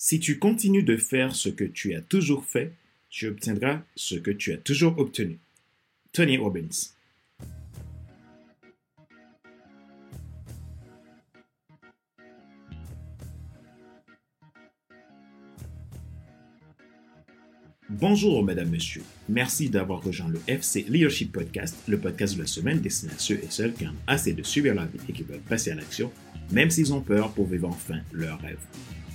Si tu continues de faire ce que tu as toujours fait, tu obtiendras ce que tu as toujours obtenu. Tony Robbins. Bonjour, mesdames, messieurs. Merci d'avoir rejoint le FC Leadership Podcast, le podcast de la semaine destiné à ceux et celles qui ont assez de subir la vie et qui veulent passer à l'action, même s'ils ont peur pour vivre enfin leur rêve.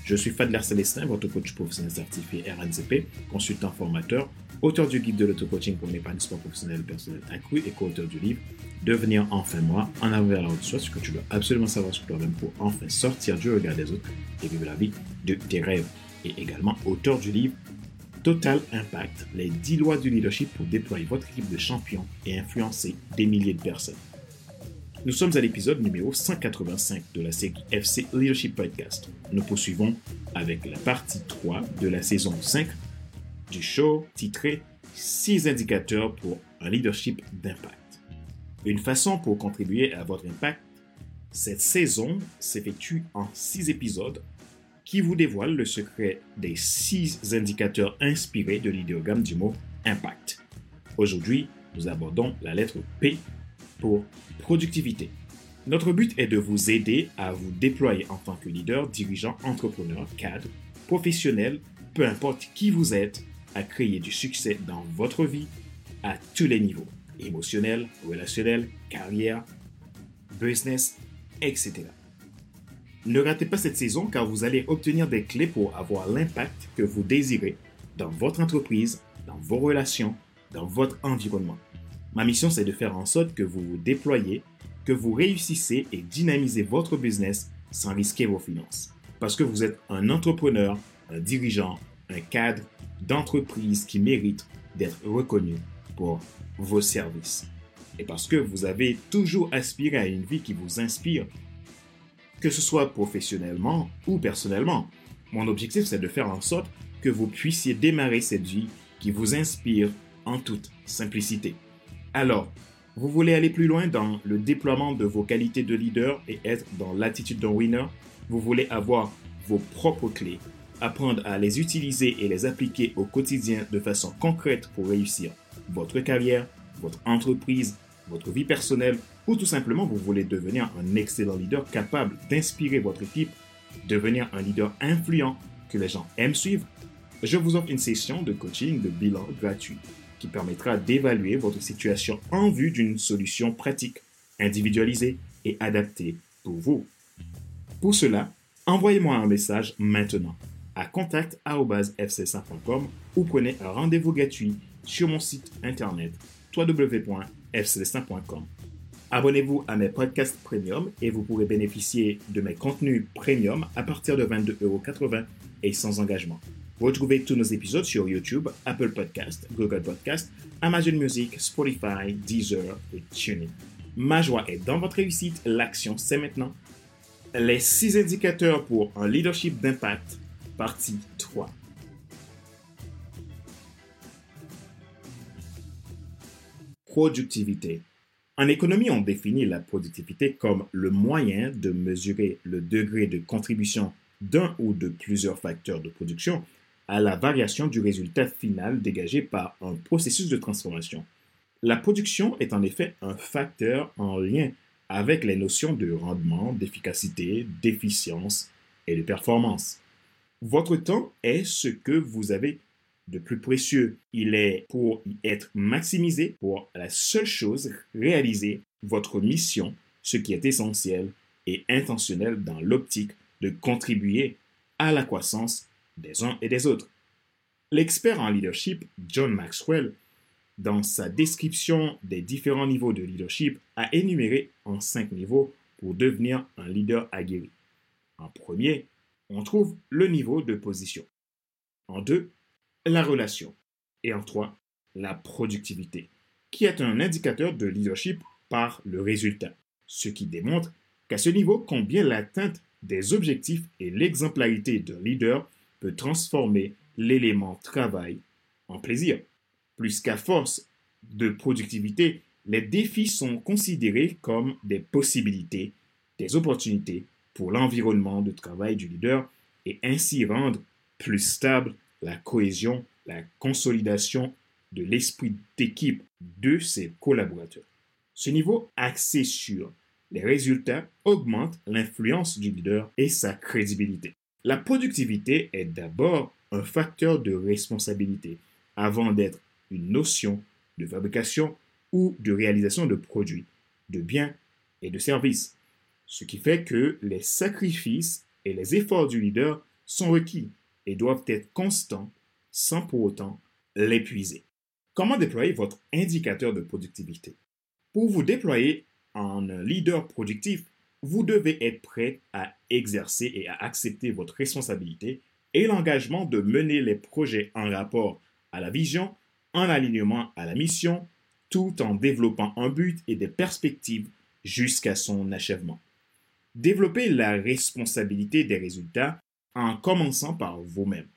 Je suis Fadler Célestin, votre coach professionnel certifié RNCP, consultant formateur, auteur du guide de l'auto-coaching pour l'épanouissement professionnel personnel accru et co-auteur du livre Devenir enfin moi, en avant vers la haute soi, ce que tu dois absolument savoir sur toi-même pour enfin sortir du regard des autres et vivre la vie de tes rêves. Et également auteur du livre Total Impact, les 10 lois du leadership pour déployer votre équipe de champions et influencer des milliers de personnes. Nous sommes à l'épisode numéro 185 de la série FC Leadership Podcast. Nous poursuivons avec la partie 3 de la saison 5 du show titré 6 indicateurs pour un leadership d'impact. Une façon pour contribuer à votre impact, cette saison s'effectue en 6 épisodes qui vous dévoilent le secret des 6 indicateurs inspirés de l'idéogramme du mot impact. Aujourd'hui, nous abordons la lettre P pour productivité. Notre but est de vous aider à vous déployer en tant que leader, dirigeant, entrepreneur, cadre, professionnel, peu importe qui vous êtes, à créer du succès dans votre vie à tous les niveaux, émotionnel, relationnel, carrière, business, etc. Ne ratez pas cette saison car vous allez obtenir des clés pour avoir l'impact que vous désirez dans votre entreprise, dans vos relations, dans votre environnement. Ma mission, c'est de faire en sorte que vous vous déployez, que vous réussissez et dynamisez votre business sans risquer vos finances. Parce que vous êtes un entrepreneur, un dirigeant, un cadre d'entreprise qui mérite d'être reconnu pour vos services. Et parce que vous avez toujours aspiré à une vie qui vous inspire, que ce soit professionnellement ou personnellement. Mon objectif, c'est de faire en sorte que vous puissiez démarrer cette vie qui vous inspire en toute simplicité. Alors, vous voulez aller plus loin dans le déploiement de vos qualités de leader et être dans l'attitude d'un winner? Vous voulez avoir vos propres clés, apprendre à les utiliser et les appliquer au quotidien de façon concrète pour réussir votre carrière, votre entreprise, votre vie personnelle ou tout simplement vous voulez devenir un excellent leader capable d'inspirer votre équipe, devenir un leader influent que les gens aiment suivre, je vous offre une session de coaching de bilan gratuit qui permettra d'évaluer votre situation en vue d'une solution pratique, individualisée et adaptée pour vous. Pour cela, envoyez-moi un message maintenant à contact.fc5.com ou prenez un rendez-vous gratuit sur mon site internet www.fc5.com. Abonnez-vous à mes podcasts premium et vous pourrez bénéficier de mes contenus premium à partir de 22,80€ et sans engagement. Retrouvez tous nos épisodes sur YouTube, Apple Podcast, Google Podcast, Amazon Music, Spotify, Deezer et TuneIn. Ma joie est dans votre réussite, l'action c'est maintenant. Les 6 indicateurs pour un leadership d'impact, partie 3. Productivité. En économie, on définit la productivité comme le moyen de mesurer le degré de contribution d'un ou de plusieurs facteurs de production à la variation du résultat final dégagé par un processus de transformation. La production est en effet un facteur en lien avec les notions de rendement, d'efficacité, d'efficience et de performance. Votre temps est ce que vous avez de plus précieux. Il est pour y être maximisé pour la seule chose, réaliser votre mission, ce qui est essentiel et intentionnel dans l'optique de contribuer à la croissance des uns et des autres. L'expert en leadership, John Maxwell, dans sa description des différents niveaux de leadership, a énuméré en cinq niveaux pour devenir un leader aguerri. En premier, on trouve le niveau de position. En deux, la relation. Et en trois, la productivité, qui est un indicateur de leadership par le résultat, ce qui démontre qu'à ce niveau, combien l'atteinte des objectifs et l'exemplarité d'un leader peut transformer l'élément travail en plaisir. Plus qu'à force de productivité, les défis sont considérés comme des possibilités, des opportunités pour l'environnement de travail du leader et ainsi rendre plus stable la cohésion, la consolidation de l'esprit d'équipe de ses collaborateurs. Ce niveau axé sur les résultats augmente l'influence du leader et sa crédibilité. La productivité est d'abord un facteur de responsabilité avant d'être une notion de fabrication ou de réalisation de produits, de biens et de services. Ce qui fait que les sacrifices et les efforts du leader sont requis et doivent être constants sans pour autant l'épuiser. Comment déployer votre indicateur de productivité? Pour vous déployer en leader productif, vous devez être prêt à exercer et à accepter votre responsabilité et l'engagement de mener les projets en rapport à la vision, en alignement à la mission, tout en développant un but et des perspectives jusqu'à son achèvement. Développez la responsabilité des résultats en commençant par vous-même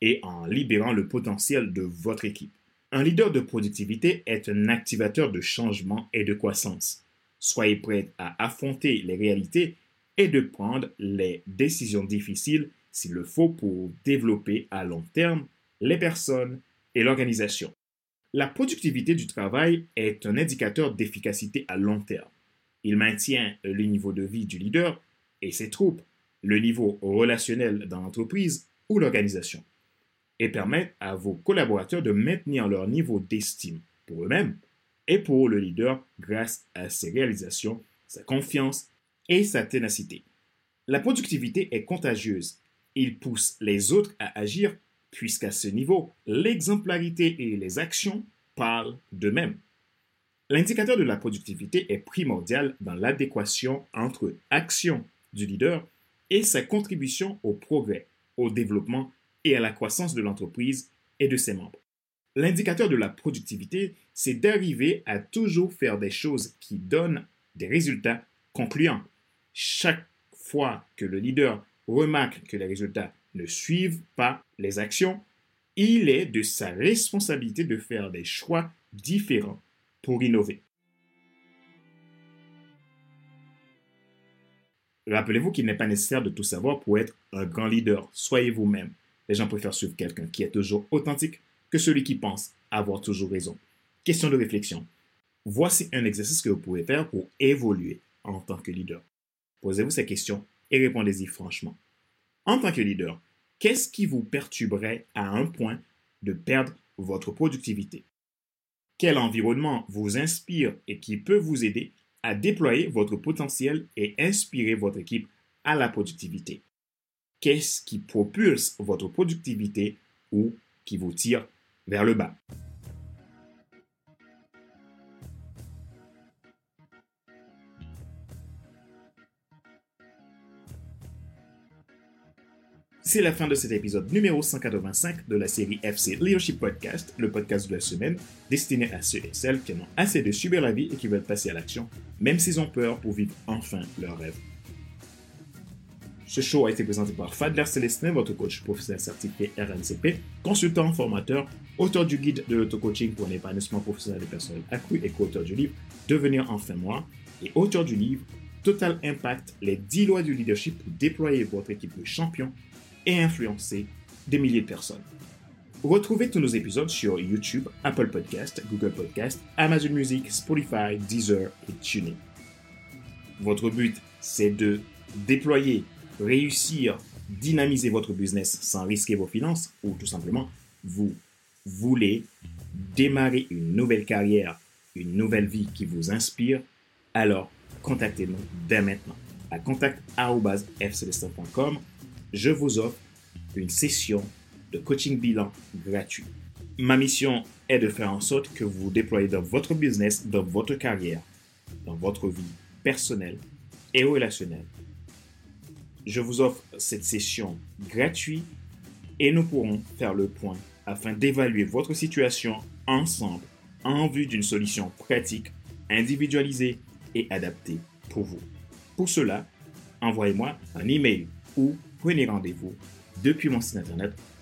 et en libérant le potentiel de votre équipe. Un leader de productivité est un activateur de changement et de croissance. Soyez prêt à affronter les réalités et de prendre les décisions difficiles s'il le faut pour développer à long terme les personnes et l'organisation. La productivité du travail est un indicateur d'efficacité à long terme. Il maintient le niveau de vie du leader et ses troupes, le niveau relationnel dans l'entreprise ou l'organisation, et permet à vos collaborateurs de maintenir leur niveau d'estime pour eux-mêmes et pour le leader grâce à ses réalisations, sa confiance et sa ténacité. La productivité est contagieuse. Il pousse les autres à agir puisqu'à ce niveau, l'exemplarité et les actions parlent d'eux-mêmes. L'indicateur de la productivité est primordial dans l'adéquation entre action du leader et sa contribution au progrès, au développement et à la croissance de l'entreprise et de ses membres. L'indicateur de la productivité, c'est d'arriver à toujours faire des choses qui donnent des résultats concluants. Chaque fois que le leader remarque que les résultats ne suivent pas les actions, il est de sa responsabilité de faire des choix différents pour innover. Rappelez-vous qu'il n'est pas nécessaire de tout savoir pour être un grand leader. Soyez vous-même. Les gens préfèrent suivre quelqu'un qui est toujours authentique que celui qui pense avoir toujours raison. Question de réflexion. Voici un exercice que vous pouvez faire pour évoluer en tant que leader. Posez-vous ces questions et répondez-y franchement. En tant que leader, qu'est-ce qui vous perturberait à un point de perdre votre productivité? Quel environnement vous inspire et qui peut vous aider à déployer votre potentiel et inspirer votre équipe à la productivité. Qu'est-ce qui propulse votre productivité ou qui vous tire vers le bas? C'est la fin de cet épisode numéro 185 de la série FC Leadership Podcast, le podcast de la semaine destiné à ceux et celles qui en ont assez de subir la vie et qui veulent passer à l'action, même s'ils ont peur pour vivre enfin leur rêve. Ce show a été présenté par Fadler Célestin, votre coach professionnel certifié RNCP, consultant, formateur, auteur du guide de l'auto-coaching pour un épanouissement professionnel des personnes accru et co-auteur du livre Devenir enfin moi et auteur du livre Total Impact, les 10 lois du leadership pour déployer votre équipe de champions et influencer des milliers de personnes. Retrouvez tous nos épisodes sur YouTube, Apple Podcast, Google Podcast, Amazon Music, Spotify, Deezer et TuneIn. Votre but, c'est de déployer réussir, dynamiser votre business sans risquer vos finances ou tout simplement vous voulez démarrer une nouvelle carrière, une nouvelle vie qui vous inspire, alors contactez-nous dès maintenant à contact.fcelestin.com. Je vous offre une session de coaching bilan gratuit. Ma mission est de faire en sorte que vous vous déployez dans votre business, dans votre carrière, dans votre vie personnelle et relationnelle je vous offre cette session gratuite et nous pourrons faire le point afin d'évaluer votre situation ensemble en vue d'une solution pratique, individualisée et adaptée pour vous. Pour cela, envoyez-moi un email ou prenez rendez-vous depuis mon site internet